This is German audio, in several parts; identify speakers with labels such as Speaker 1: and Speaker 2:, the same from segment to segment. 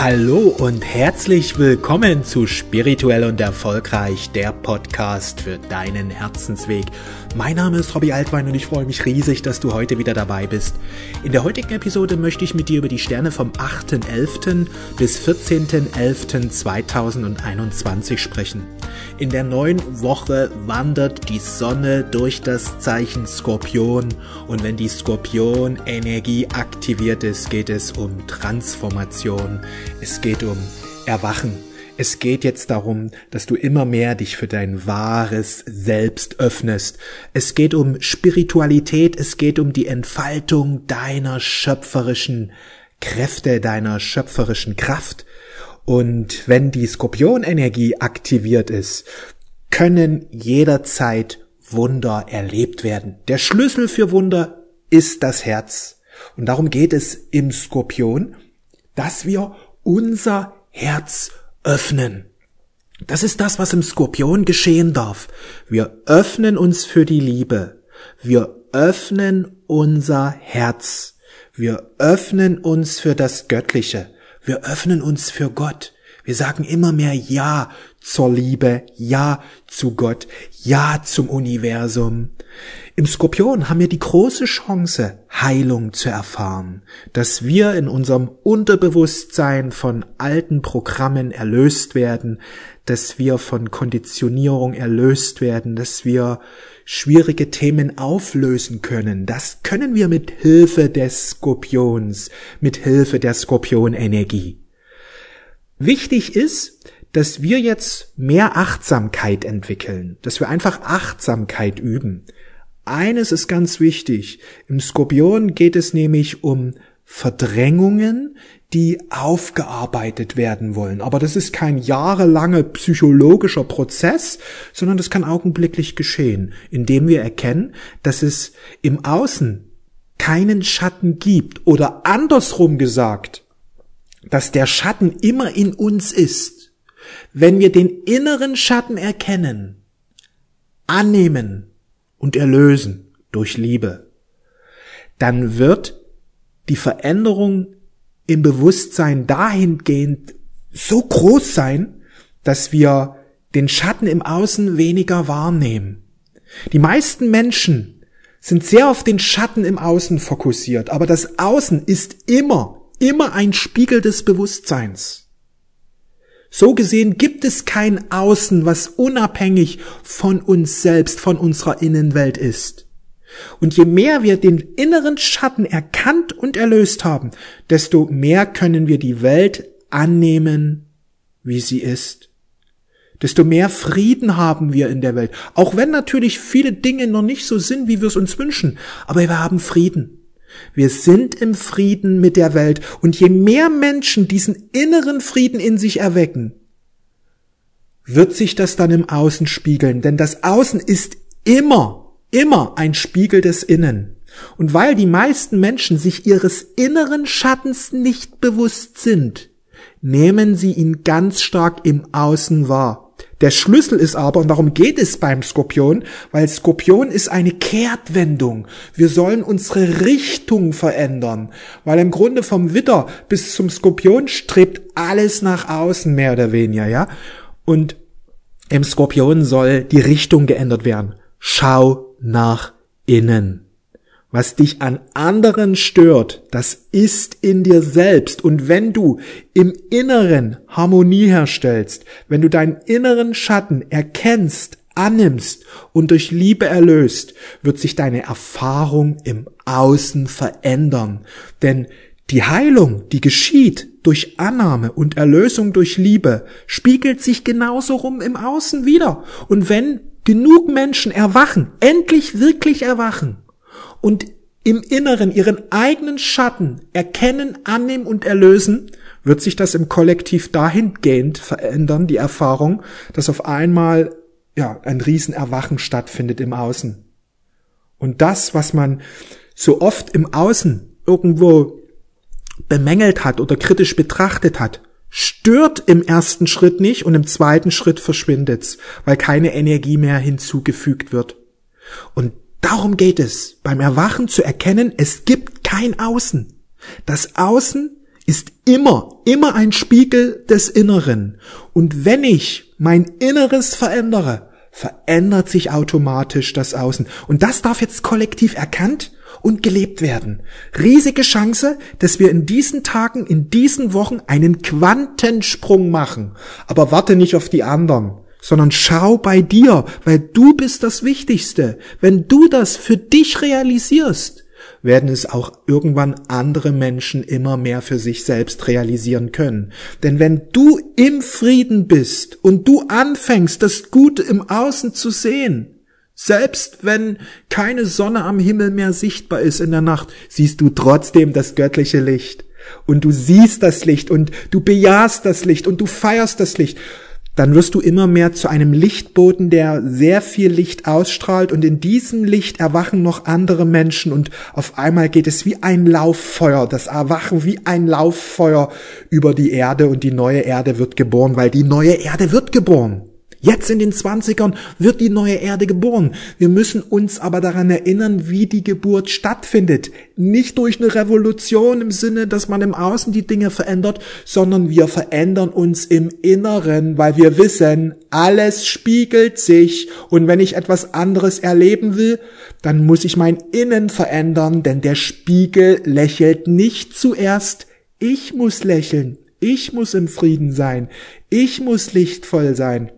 Speaker 1: Hallo und herzlich willkommen zu Spirituell und Erfolgreich, der Podcast für deinen Herzensweg. Mein Name ist Robbie Altwein und ich freue mich riesig, dass du heute wieder dabei bist. In der heutigen Episode möchte ich mit dir über die Sterne vom 8.11. bis 14.11.2021 sprechen. In der neuen Woche wandert die Sonne durch das Zeichen Skorpion und wenn die Skorpion-Energie aktiviert ist, geht es um Transformation, es geht um Erwachen. Es geht jetzt darum, dass du immer mehr dich für dein wahres Selbst öffnest. Es geht um Spiritualität, es geht um die Entfaltung deiner schöpferischen Kräfte, deiner schöpferischen Kraft. Und wenn die Skorpionenergie aktiviert ist, können jederzeit Wunder erlebt werden. Der Schlüssel für Wunder ist das Herz. Und darum geht es im Skorpion, dass wir unser Herz öffnen. Das ist das, was im Skorpion geschehen darf. Wir öffnen uns für die Liebe. Wir öffnen unser Herz. Wir öffnen uns für das Göttliche. Wir öffnen uns für Gott. Wir sagen immer mehr Ja zur Liebe, Ja zu Gott, Ja zum Universum. Im Skorpion haben wir die große Chance, Heilung zu erfahren, dass wir in unserem Unterbewusstsein von alten Programmen erlöst werden, dass wir von Konditionierung erlöst werden, dass wir schwierige Themen auflösen können. Das können wir mit Hilfe des Skorpions, mit Hilfe der Skorpionenergie. Wichtig ist, dass wir jetzt mehr Achtsamkeit entwickeln, dass wir einfach Achtsamkeit üben. Eines ist ganz wichtig. Im Skorpion geht es nämlich um Verdrängungen, die aufgearbeitet werden wollen. Aber das ist kein jahrelanger psychologischer Prozess, sondern das kann augenblicklich geschehen, indem wir erkennen, dass es im Außen keinen Schatten gibt oder andersrum gesagt, dass der Schatten immer in uns ist. Wenn wir den inneren Schatten erkennen, annehmen und erlösen durch Liebe, dann wird die Veränderung im Bewusstsein dahingehend so groß sein, dass wir den Schatten im Außen weniger wahrnehmen. Die meisten Menschen sind sehr auf den Schatten im Außen fokussiert, aber das Außen ist immer, immer ein Spiegel des Bewusstseins. So gesehen gibt es kein Außen, was unabhängig von uns selbst, von unserer Innenwelt ist. Und je mehr wir den inneren Schatten erkannt und erlöst haben, desto mehr können wir die Welt annehmen, wie sie ist. Desto mehr Frieden haben wir in der Welt. Auch wenn natürlich viele Dinge noch nicht so sind, wie wir es uns wünschen. Aber wir haben Frieden. Wir sind im Frieden mit der Welt. Und je mehr Menschen diesen inneren Frieden in sich erwecken, wird sich das dann im Außen spiegeln. Denn das Außen ist immer immer ein Spiegel des Innen. Und weil die meisten Menschen sich ihres inneren Schattens nicht bewusst sind, nehmen sie ihn ganz stark im Außen wahr. Der Schlüssel ist aber, und darum geht es beim Skorpion, weil Skorpion ist eine Kehrtwendung. Wir sollen unsere Richtung verändern, weil im Grunde vom Witter bis zum Skorpion strebt alles nach außen, mehr oder weniger, ja. Und im Skorpion soll die Richtung geändert werden. Schau nach innen. Was dich an anderen stört, das ist in dir selbst. Und wenn du im Inneren Harmonie herstellst, wenn du deinen inneren Schatten erkennst, annimmst und durch Liebe erlöst, wird sich deine Erfahrung im Außen verändern. Denn die Heilung, die geschieht durch Annahme und Erlösung durch Liebe, spiegelt sich genauso rum im Außen wieder. Und wenn genug Menschen erwachen, endlich wirklich erwachen und im Inneren ihren eigenen Schatten erkennen, annehmen und erlösen, wird sich das im Kollektiv dahingehend verändern, die Erfahrung, dass auf einmal ja, ein Riesenerwachen stattfindet im Außen. Und das, was man so oft im Außen irgendwo bemängelt hat oder kritisch betrachtet hat, stört im ersten Schritt nicht und im zweiten Schritt verschwindet's, weil keine Energie mehr hinzugefügt wird. Und darum geht es, beim Erwachen zu erkennen, es gibt kein Außen. Das Außen ist immer, immer ein Spiegel des Inneren. Und wenn ich mein Inneres verändere, verändert sich automatisch das Außen. Und das darf jetzt kollektiv erkannt und gelebt werden. Riesige Chance, dass wir in diesen Tagen, in diesen Wochen einen Quantensprung machen. Aber warte nicht auf die anderen, sondern schau bei dir, weil du bist das Wichtigste. Wenn du das für dich realisierst, werden es auch irgendwann andere Menschen immer mehr für sich selbst realisieren können. Denn wenn du im Frieden bist und du anfängst, das Gute im Außen zu sehen, selbst wenn keine Sonne am Himmel mehr sichtbar ist in der Nacht, siehst du trotzdem das göttliche Licht. Und du siehst das Licht und du bejahst das Licht und du feierst das Licht. Dann wirst du immer mehr zu einem Lichtboten, der sehr viel Licht ausstrahlt und in diesem Licht erwachen noch andere Menschen und auf einmal geht es wie ein Lauffeuer, das Erwachen wie ein Lauffeuer über die Erde und die neue Erde wird geboren, weil die neue Erde wird geboren. Jetzt in den Zwanzigern wird die neue Erde geboren. Wir müssen uns aber daran erinnern, wie die Geburt stattfindet. Nicht durch eine Revolution im Sinne, dass man im Außen die Dinge verändert, sondern wir verändern uns im Inneren, weil wir wissen, alles spiegelt sich und wenn ich etwas anderes erleben will, dann muss ich mein Innen verändern, denn der Spiegel lächelt nicht zuerst. Ich muss lächeln. Ich muss im Frieden sein. Ich muss lichtvoll sein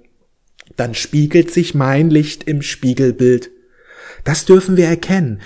Speaker 1: dann spiegelt sich mein Licht im Spiegelbild. Das dürfen wir erkennen.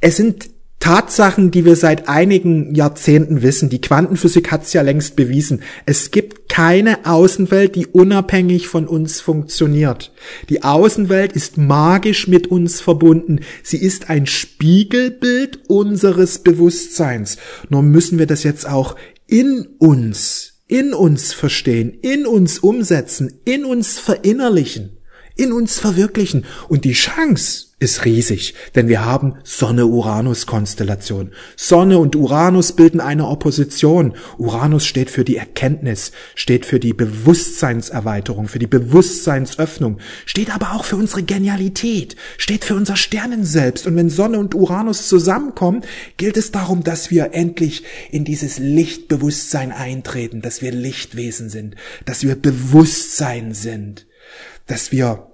Speaker 1: Es sind Tatsachen, die wir seit einigen Jahrzehnten wissen. Die Quantenphysik hat es ja längst bewiesen. Es gibt keine Außenwelt, die unabhängig von uns funktioniert. Die Außenwelt ist magisch mit uns verbunden. Sie ist ein Spiegelbild unseres Bewusstseins. Nur müssen wir das jetzt auch in uns in uns verstehen, in uns umsetzen, in uns verinnerlichen, in uns verwirklichen. Und die Chance ist riesig, denn wir haben Sonne-Uranus-Konstellation. Sonne und Uranus bilden eine Opposition. Uranus steht für die Erkenntnis, steht für die Bewusstseinserweiterung, für die Bewusstseinsöffnung, steht aber auch für unsere Genialität, steht für unser Sternenselbst. Und wenn Sonne und Uranus zusammenkommen, gilt es darum, dass wir endlich in dieses Lichtbewusstsein eintreten, dass wir Lichtwesen sind, dass wir Bewusstsein sind, dass wir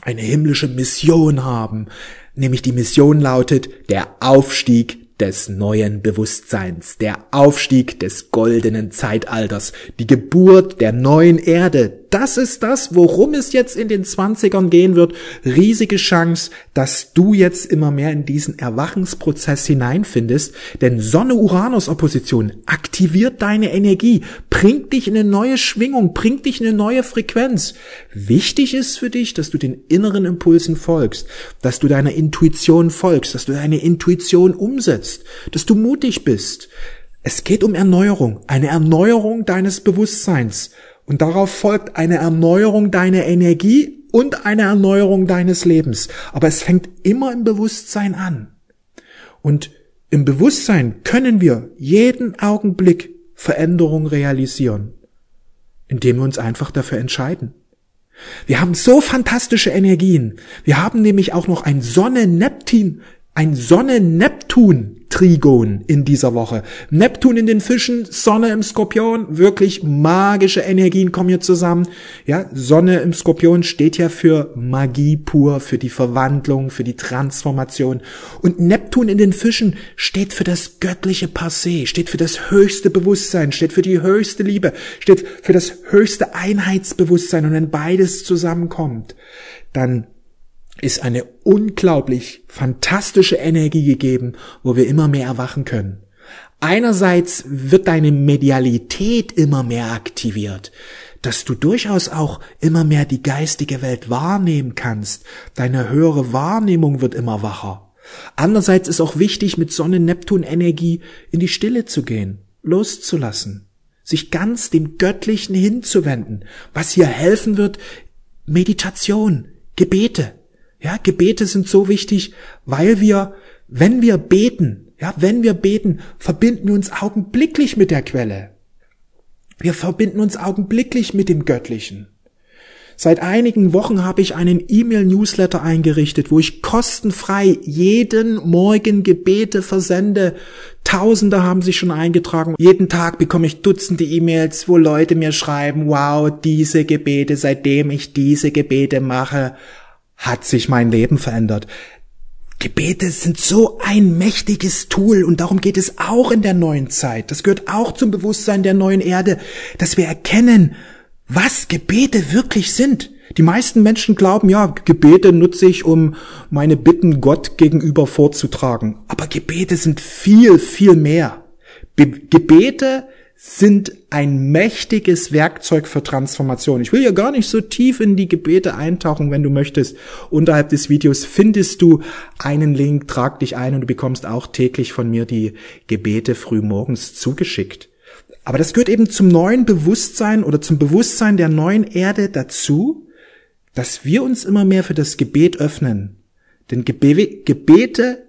Speaker 1: eine himmlische Mission haben, nämlich die Mission lautet der Aufstieg des neuen Bewusstseins, der Aufstieg des goldenen Zeitalters, die Geburt der neuen Erde. Das ist das, worum es jetzt in den Zwanzigern gehen wird. Riesige Chance, dass du jetzt immer mehr in diesen Erwachensprozess hineinfindest, denn Sonne-Uranus-Opposition aktiviert deine Energie, bringt dich in eine neue Schwingung, bringt dich in eine neue Frequenz. Wichtig ist für dich, dass du den inneren Impulsen folgst, dass du deiner Intuition folgst, dass du deine Intuition umsetzt dass du mutig bist. Es geht um Erneuerung, eine Erneuerung deines Bewusstseins. Und darauf folgt eine Erneuerung deiner Energie und eine Erneuerung deines Lebens. Aber es fängt immer im Bewusstsein an. Und im Bewusstsein können wir jeden Augenblick Veränderung realisieren, indem wir uns einfach dafür entscheiden. Wir haben so fantastische Energien. Wir haben nämlich auch noch ein Sonne-Neptun ein Sonne-Neptun-Trigon in dieser Woche. Neptun in den Fischen, Sonne im Skorpion, wirklich magische Energien kommen hier zusammen. Ja, Sonne im Skorpion steht ja für Magie pur, für die Verwandlung, für die Transformation. Und Neptun in den Fischen steht für das göttliche Passé, steht für das höchste Bewusstsein, steht für die höchste Liebe, steht für das höchste Einheitsbewusstsein. Und wenn beides zusammenkommt, dann ist eine unglaublich fantastische Energie gegeben, wo wir immer mehr erwachen können. Einerseits wird deine Medialität immer mehr aktiviert, dass du durchaus auch immer mehr die geistige Welt wahrnehmen kannst. Deine höhere Wahrnehmung wird immer wacher. Andererseits ist auch wichtig, mit Sonne-Neptun-Energie in die Stille zu gehen, loszulassen, sich ganz dem Göttlichen hinzuwenden. Was hier helfen wird, Meditation, Gebete, ja, Gebete sind so wichtig, weil wir, wenn wir beten, ja, wenn wir beten, verbinden wir uns augenblicklich mit der Quelle. Wir verbinden uns augenblicklich mit dem Göttlichen. Seit einigen Wochen habe ich einen E-Mail-Newsletter eingerichtet, wo ich kostenfrei jeden Morgen Gebete versende. Tausende haben sich schon eingetragen. Jeden Tag bekomme ich Dutzende E-Mails, wo Leute mir schreiben, wow, diese Gebete, seitdem ich diese Gebete mache, hat sich mein Leben verändert. Gebete sind so ein mächtiges Tool und darum geht es auch in der neuen Zeit. Das gehört auch zum Bewusstsein der neuen Erde, dass wir erkennen, was Gebete wirklich sind. Die meisten Menschen glauben, ja, Gebete nutze ich, um meine Bitten Gott gegenüber vorzutragen. Aber Gebete sind viel, viel mehr. Be Gebete sind ein mächtiges Werkzeug für Transformation. Ich will ja gar nicht so tief in die Gebete eintauchen, wenn du möchtest. Unterhalb des Videos findest du einen Link, trag dich ein und du bekommst auch täglich von mir die Gebete frühmorgens zugeschickt. Aber das gehört eben zum neuen Bewusstsein oder zum Bewusstsein der neuen Erde dazu, dass wir uns immer mehr für das Gebet öffnen. Denn Gebete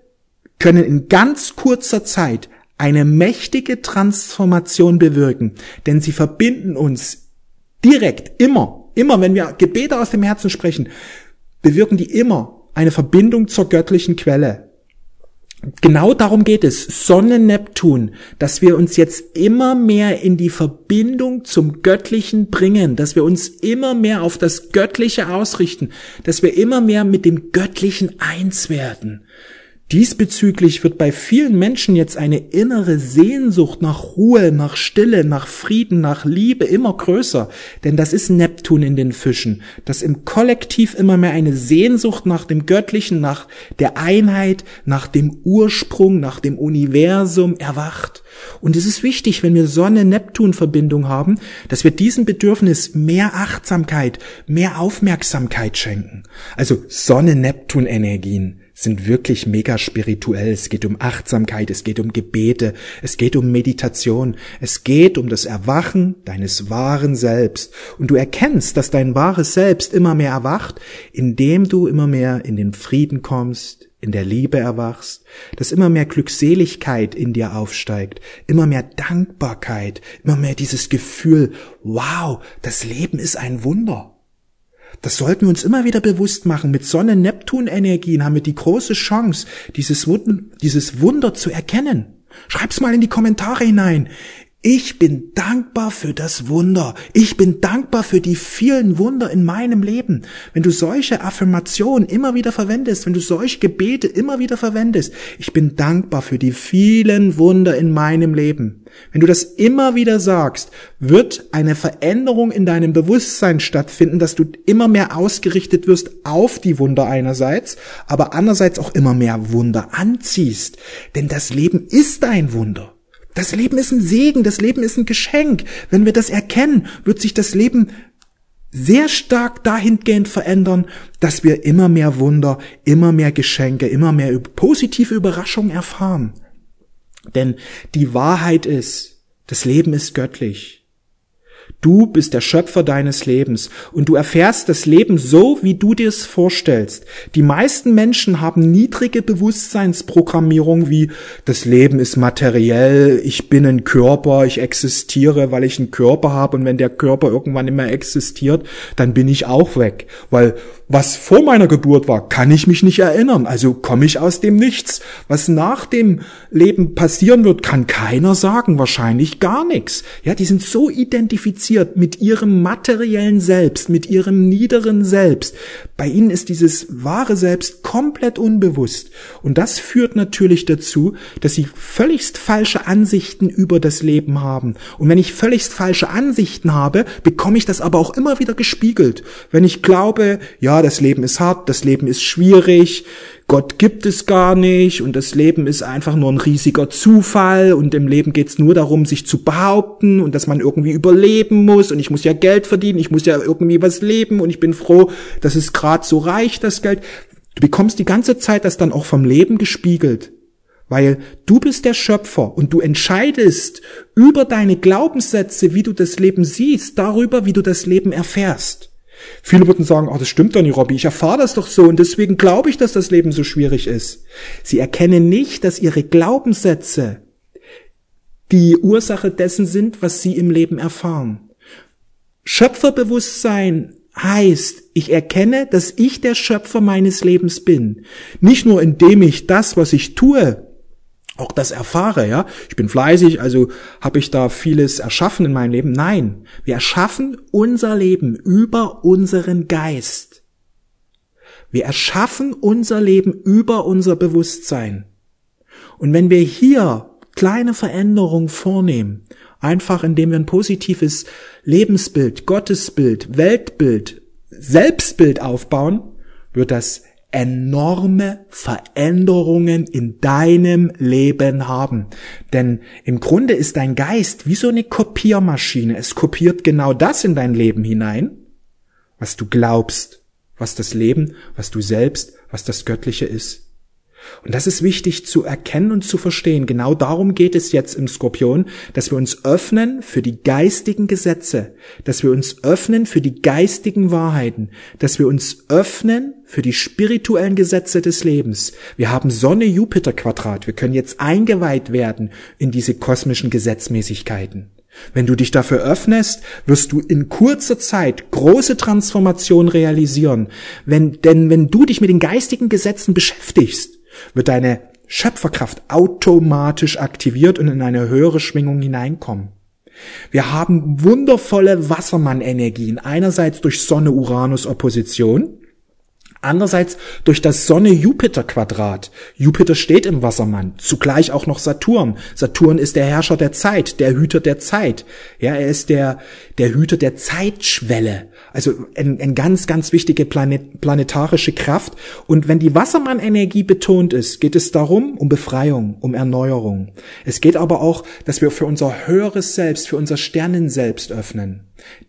Speaker 1: können in ganz kurzer Zeit eine mächtige Transformation bewirken, denn sie verbinden uns direkt immer, immer, wenn wir Gebete aus dem Herzen sprechen, bewirken die immer eine Verbindung zur göttlichen Quelle. Genau darum geht es, Sonne, Neptun, dass wir uns jetzt immer mehr in die Verbindung zum Göttlichen bringen, dass wir uns immer mehr auf das Göttliche ausrichten, dass wir immer mehr mit dem Göttlichen eins werden. Diesbezüglich wird bei vielen Menschen jetzt eine innere Sehnsucht nach Ruhe, nach Stille, nach Frieden, nach Liebe immer größer. Denn das ist Neptun in den Fischen, dass im Kollektiv immer mehr eine Sehnsucht nach dem Göttlichen, nach der Einheit, nach dem Ursprung, nach dem Universum erwacht. Und es ist wichtig, wenn wir Sonne-Neptun-Verbindung haben, dass wir diesem Bedürfnis mehr Achtsamkeit, mehr Aufmerksamkeit schenken. Also Sonne-Neptun-Energien sind wirklich mega spirituell. Es geht um Achtsamkeit, es geht um Gebete, es geht um Meditation, es geht um das Erwachen deines wahren Selbst. Und du erkennst, dass dein wahres Selbst immer mehr erwacht, indem du immer mehr in den Frieden kommst, in der Liebe erwachst, dass immer mehr Glückseligkeit in dir aufsteigt, immer mehr Dankbarkeit, immer mehr dieses Gefühl, wow, das Leben ist ein Wunder. Das sollten wir uns immer wieder bewusst machen. Mit Sonne-Neptun-Energien haben wir die große Chance, dieses Wunder, dieses Wunder zu erkennen. Schreib's mal in die Kommentare hinein. Ich bin dankbar für das Wunder. Ich bin dankbar für die vielen Wunder in meinem Leben. Wenn du solche Affirmationen immer wieder verwendest, wenn du solche Gebete immer wieder verwendest, ich bin dankbar für die vielen Wunder in meinem Leben. Wenn du das immer wieder sagst, wird eine Veränderung in deinem Bewusstsein stattfinden, dass du immer mehr ausgerichtet wirst auf die Wunder einerseits, aber andererseits auch immer mehr Wunder anziehst. Denn das Leben ist ein Wunder. Das Leben ist ein Segen, das Leben ist ein Geschenk. Wenn wir das erkennen, wird sich das Leben sehr stark dahingehend verändern, dass wir immer mehr Wunder, immer mehr Geschenke, immer mehr positive Überraschungen erfahren. Denn die Wahrheit ist, das Leben ist göttlich. Du bist der Schöpfer deines Lebens und du erfährst das Leben so, wie du dir es vorstellst. Die meisten Menschen haben niedrige Bewusstseinsprogrammierung wie das Leben ist materiell, ich bin ein Körper, ich existiere, weil ich einen Körper habe und wenn der Körper irgendwann immer existiert, dann bin ich auch weg. Weil was vor meiner Geburt war, kann ich mich nicht erinnern. Also komme ich aus dem Nichts. Was nach dem Leben passieren wird, kann keiner sagen. Wahrscheinlich gar nichts. Ja, die sind so identifiziert mit ihrem materiellen Selbst, mit ihrem niederen Selbst. Bei ihnen ist dieses wahre Selbst komplett unbewusst. Und das führt natürlich dazu, dass sie völligst falsche Ansichten über das Leben haben. Und wenn ich völligst falsche Ansichten habe, bekomme ich das aber auch immer wieder gespiegelt. Wenn ich glaube, ja, das Leben ist hart, das Leben ist schwierig, Gott gibt es gar nicht und das Leben ist einfach nur ein riesiger Zufall und im Leben geht's nur darum, sich zu behaupten und dass man irgendwie überleben muss und ich muss ja Geld verdienen, ich muss ja irgendwie was leben und ich bin froh, dass es gerade so reicht, das Geld. Du bekommst die ganze Zeit das dann auch vom Leben gespiegelt. Weil du bist der Schöpfer und du entscheidest über deine Glaubenssätze, wie du das Leben siehst, darüber, wie du das Leben erfährst. Viele würden sagen, ach, das stimmt doch nicht, Robby, ich erfahre das doch so und deswegen glaube ich, dass das Leben so schwierig ist. Sie erkennen nicht, dass ihre Glaubenssätze die Ursache dessen sind, was sie im Leben erfahren. Schöpferbewusstsein heißt, ich erkenne, dass ich der Schöpfer meines Lebens bin. Nicht nur indem ich das, was ich tue, auch das erfahre, ja. Ich bin fleißig, also habe ich da vieles erschaffen in meinem Leben. Nein, wir erschaffen unser Leben über unseren Geist. Wir erschaffen unser Leben über unser Bewusstsein. Und wenn wir hier kleine Veränderungen vornehmen, einfach indem wir ein positives Lebensbild, Gottesbild, Weltbild, Selbstbild aufbauen, wird das enorme Veränderungen in deinem Leben haben. Denn im Grunde ist dein Geist wie so eine Kopiermaschine. Es kopiert genau das in dein Leben hinein, was du glaubst, was das Leben, was du selbst, was das Göttliche ist. Und das ist wichtig zu erkennen und zu verstehen. Genau darum geht es jetzt im Skorpion, dass wir uns öffnen für die geistigen Gesetze, dass wir uns öffnen für die geistigen Wahrheiten, dass wir uns öffnen für die spirituellen Gesetze des Lebens. Wir haben Sonne-Jupiter-Quadrat. Wir können jetzt eingeweiht werden in diese kosmischen Gesetzmäßigkeiten. Wenn du dich dafür öffnest, wirst du in kurzer Zeit große Transformation realisieren. Wenn, denn wenn du dich mit den geistigen Gesetzen beschäftigst, wird deine Schöpferkraft automatisch aktiviert und in eine höhere Schwingung hineinkommen. Wir haben wundervolle Wassermann-Energien, einerseits durch Sonne-Uranus-Opposition, Andererseits durch das Sonne-Jupiter-Quadrat. Jupiter steht im Wassermann, zugleich auch noch Saturn. Saturn ist der Herrscher der Zeit, der Hüter der Zeit. Ja, er ist der, der Hüter der Zeitschwelle. Also eine ein ganz, ganz wichtige Planet, planetarische Kraft. Und wenn die Wassermann-Energie betont ist, geht es darum, um Befreiung, um Erneuerung. Es geht aber auch, dass wir für unser höheres Selbst, für unser Sternenselbst öffnen.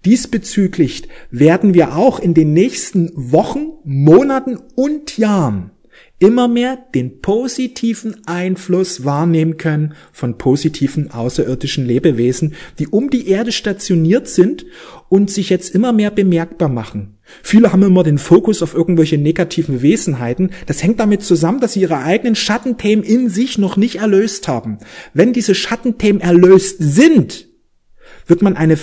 Speaker 1: Diesbezüglich werden wir auch in den nächsten Wochen, Monaten und Jahren immer mehr den positiven Einfluss wahrnehmen können von positiven außerirdischen Lebewesen, die um die Erde stationiert sind und sich jetzt immer mehr bemerkbar machen. Viele haben immer den Fokus auf irgendwelche negativen Wesenheiten. Das hängt damit zusammen, dass sie ihre eigenen Schattenthemen in sich noch nicht erlöst haben. Wenn diese Schattenthemen erlöst sind, wird man eine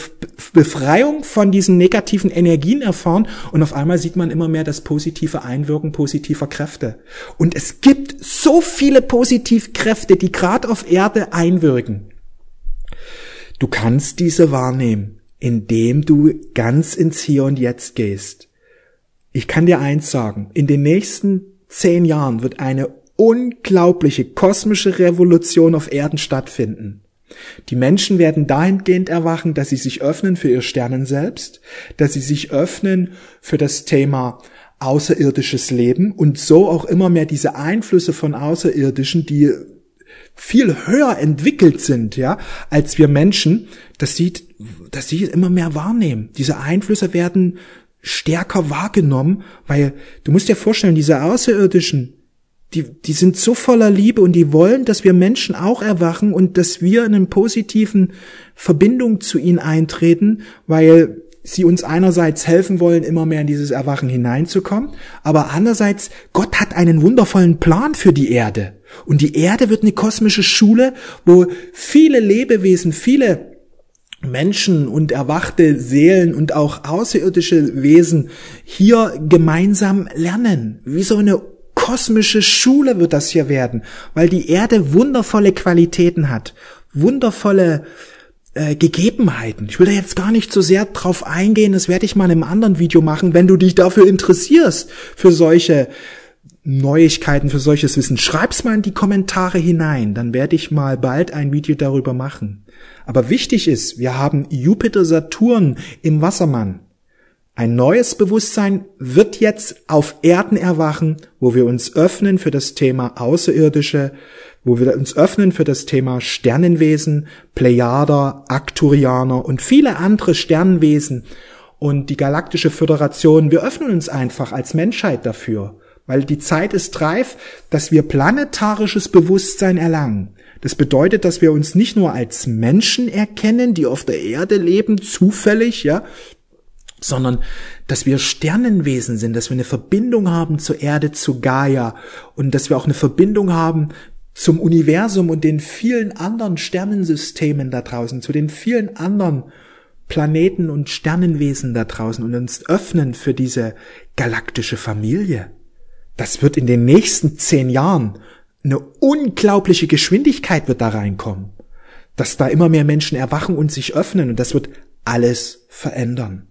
Speaker 1: Befreiung von diesen negativen Energien erfahren und auf einmal sieht man immer mehr das positive Einwirken positiver Kräfte. Und es gibt so viele Positivkräfte, die gerade auf Erde einwirken. Du kannst diese wahrnehmen, indem du ganz ins Hier und Jetzt gehst. Ich kann dir eins sagen, in den nächsten zehn Jahren wird eine unglaubliche kosmische Revolution auf Erden stattfinden. Die Menschen werden dahingehend erwachen, dass sie sich öffnen für ihr Sternen selbst, dass sie sich öffnen für das Thema außerirdisches Leben und so auch immer mehr diese Einflüsse von Außerirdischen, die viel höher entwickelt sind, ja, als wir Menschen, dass sie, dass sie immer mehr wahrnehmen. Diese Einflüsse werden stärker wahrgenommen, weil du musst dir vorstellen, diese Außerirdischen, die, die sind so voller Liebe und die wollen, dass wir Menschen auch erwachen und dass wir in einer positiven Verbindung zu ihnen eintreten, weil sie uns einerseits helfen wollen, immer mehr in dieses Erwachen hineinzukommen, aber andererseits, Gott hat einen wundervollen Plan für die Erde. Und die Erde wird eine kosmische Schule, wo viele Lebewesen, viele Menschen und erwachte Seelen und auch außerirdische Wesen hier gemeinsam lernen, wie so eine kosmische Schule wird das hier werden, weil die Erde wundervolle Qualitäten hat, wundervolle äh, Gegebenheiten. Ich will da jetzt gar nicht so sehr drauf eingehen, das werde ich mal in einem anderen Video machen, wenn du dich dafür interessierst, für solche Neuigkeiten, für solches Wissen. Schreib's mal in die Kommentare hinein, dann werde ich mal bald ein Video darüber machen. Aber wichtig ist, wir haben Jupiter Saturn im Wassermann. Ein neues Bewusstsein wird jetzt auf Erden erwachen, wo wir uns öffnen für das Thema Außerirdische, wo wir uns öffnen für das Thema Sternenwesen, Plejader, Akturianer und viele andere Sternenwesen und die galaktische Föderation. Wir öffnen uns einfach als Menschheit dafür, weil die Zeit ist reif, dass wir planetarisches Bewusstsein erlangen. Das bedeutet, dass wir uns nicht nur als Menschen erkennen, die auf der Erde leben, zufällig, ja, sondern dass wir Sternenwesen sind, dass wir eine Verbindung haben zur Erde, zu Gaia und dass wir auch eine Verbindung haben zum Universum und den vielen anderen Sternensystemen da draußen, zu den vielen anderen Planeten und Sternenwesen da draußen und uns öffnen für diese galaktische Familie. Das wird in den nächsten zehn Jahren eine unglaubliche Geschwindigkeit wird da reinkommen, dass da immer mehr Menschen erwachen und sich öffnen und das wird alles verändern.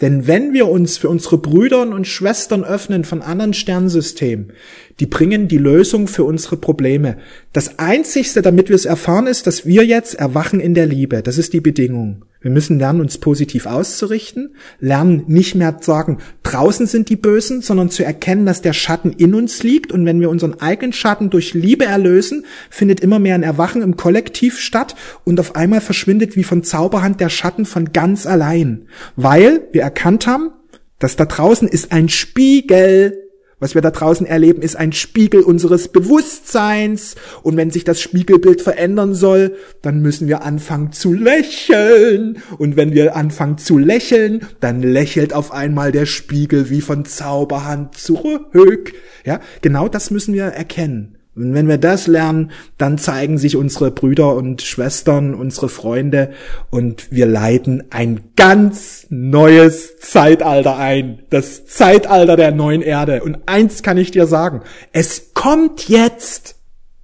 Speaker 1: Denn wenn wir uns für unsere Brüder und Schwestern öffnen von anderen Sternsystemen, die bringen die Lösung für unsere Probleme. Das Einzigste, damit wir es erfahren, ist, dass wir jetzt erwachen in der Liebe. Das ist die Bedingung. Wir müssen lernen, uns positiv auszurichten, lernen nicht mehr zu sagen, draußen sind die Bösen, sondern zu erkennen, dass der Schatten in uns liegt und wenn wir unseren eigenen Schatten durch Liebe erlösen, findet immer mehr ein Erwachen im Kollektiv statt und auf einmal verschwindet wie von Zauberhand der Schatten von ganz allein, weil wir erkannt haben, dass da draußen ist ein Spiegel was wir da draußen erleben, ist ein Spiegel unseres Bewusstseins. Und wenn sich das Spiegelbild verändern soll, dann müssen wir anfangen zu lächeln. Und wenn wir anfangen zu lächeln, dann lächelt auf einmal der Spiegel wie von Zauberhand zurück. Ja, genau das müssen wir erkennen. Und wenn wir das lernen, dann zeigen sich unsere Brüder und Schwestern, unsere Freunde und wir leiten ein ganz neues Zeitalter ein. Das Zeitalter der neuen Erde. Und eins kann ich dir sagen. Es kommt jetzt.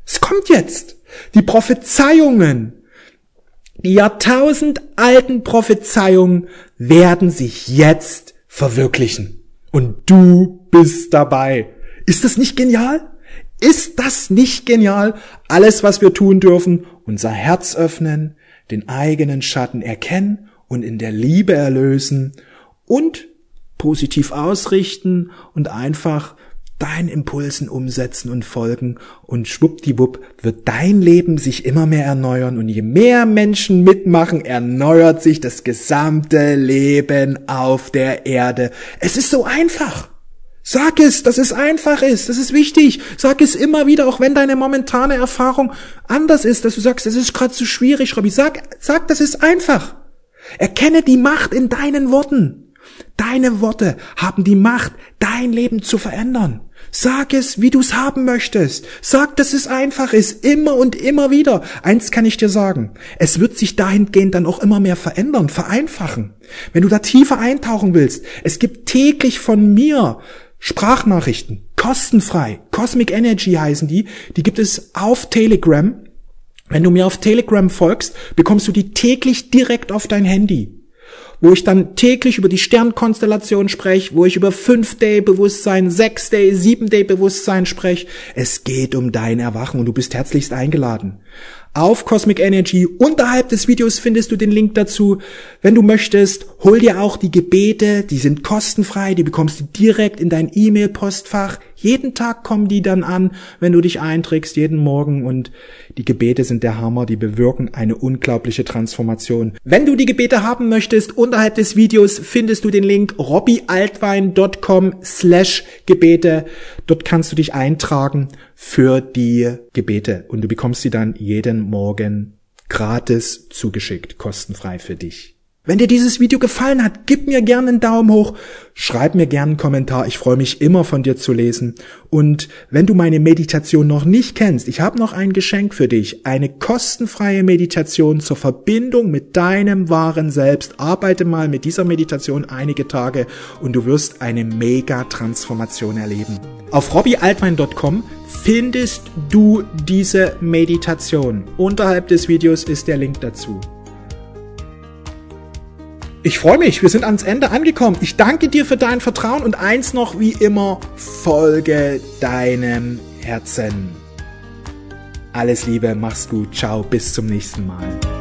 Speaker 1: Es kommt jetzt. Die Prophezeiungen, die jahrtausendalten Prophezeiungen werden sich jetzt verwirklichen. Und du bist dabei. Ist das nicht genial? Ist das nicht genial? Alles, was wir tun dürfen, unser Herz öffnen, den eigenen Schatten erkennen und in der Liebe erlösen und positiv ausrichten und einfach deinen Impulsen umsetzen und folgen und schwuppdiwupp wird dein Leben sich immer mehr erneuern und je mehr Menschen mitmachen, erneuert sich das gesamte Leben auf der Erde. Es ist so einfach. Sag es, dass es einfach ist, das ist wichtig. Sag es immer wieder, auch wenn deine momentane Erfahrung anders ist, dass du sagst, es ist gerade zu schwierig, Robby. Sag, sag, das ist einfach. Erkenne die Macht in deinen Worten. Deine Worte haben die Macht, dein Leben zu verändern. Sag es, wie du es haben möchtest. Sag, dass es einfach ist, immer und immer wieder. Eins kann ich dir sagen, es wird sich dahingehend dann auch immer mehr verändern, vereinfachen. Wenn du da tiefer eintauchen willst, es gibt täglich von mir Sprachnachrichten, kostenfrei, Cosmic Energy heißen die, die gibt es auf Telegram. Wenn du mir auf Telegram folgst, bekommst du die täglich direkt auf dein Handy wo ich dann täglich über die Sternkonstellation spreche, wo ich über 5-Day-Bewusstsein, 6-Day, 7-Day-Bewusstsein spreche. Es geht um dein Erwachen und du bist herzlichst eingeladen auf Cosmic Energy. Unterhalb des Videos findest du den Link dazu. Wenn du möchtest, hol dir auch die Gebete, die sind kostenfrei, die bekommst du direkt in dein E-Mail-Postfach. Jeden Tag kommen die dann an, wenn du dich einträgst, jeden Morgen und die Gebete sind der Hammer, die bewirken eine unglaubliche Transformation. Wenn du die Gebete haben möchtest, unterhalb des Videos findest du den Link robbyaltwein.com slash Gebete. Dort kannst du dich eintragen für die Gebete und du bekommst sie dann jeden Morgen gratis zugeschickt, kostenfrei für dich. Wenn dir dieses Video gefallen hat, gib mir gerne einen Daumen hoch, schreib mir gerne einen Kommentar, ich freue mich immer von dir zu lesen. Und wenn du meine Meditation noch nicht kennst, ich habe noch ein Geschenk für dich, eine kostenfreie Meditation zur Verbindung mit deinem wahren Selbst. Arbeite mal mit dieser Meditation einige Tage und du wirst eine Mega-Transformation erleben. Auf robbyaltwein.com findest du diese Meditation. Unterhalb des Videos ist der Link dazu. Ich freue mich, wir sind ans Ende angekommen. Ich danke dir für dein Vertrauen und eins noch wie immer, folge deinem Herzen. Alles Liebe, mach's gut, ciao, bis zum nächsten Mal.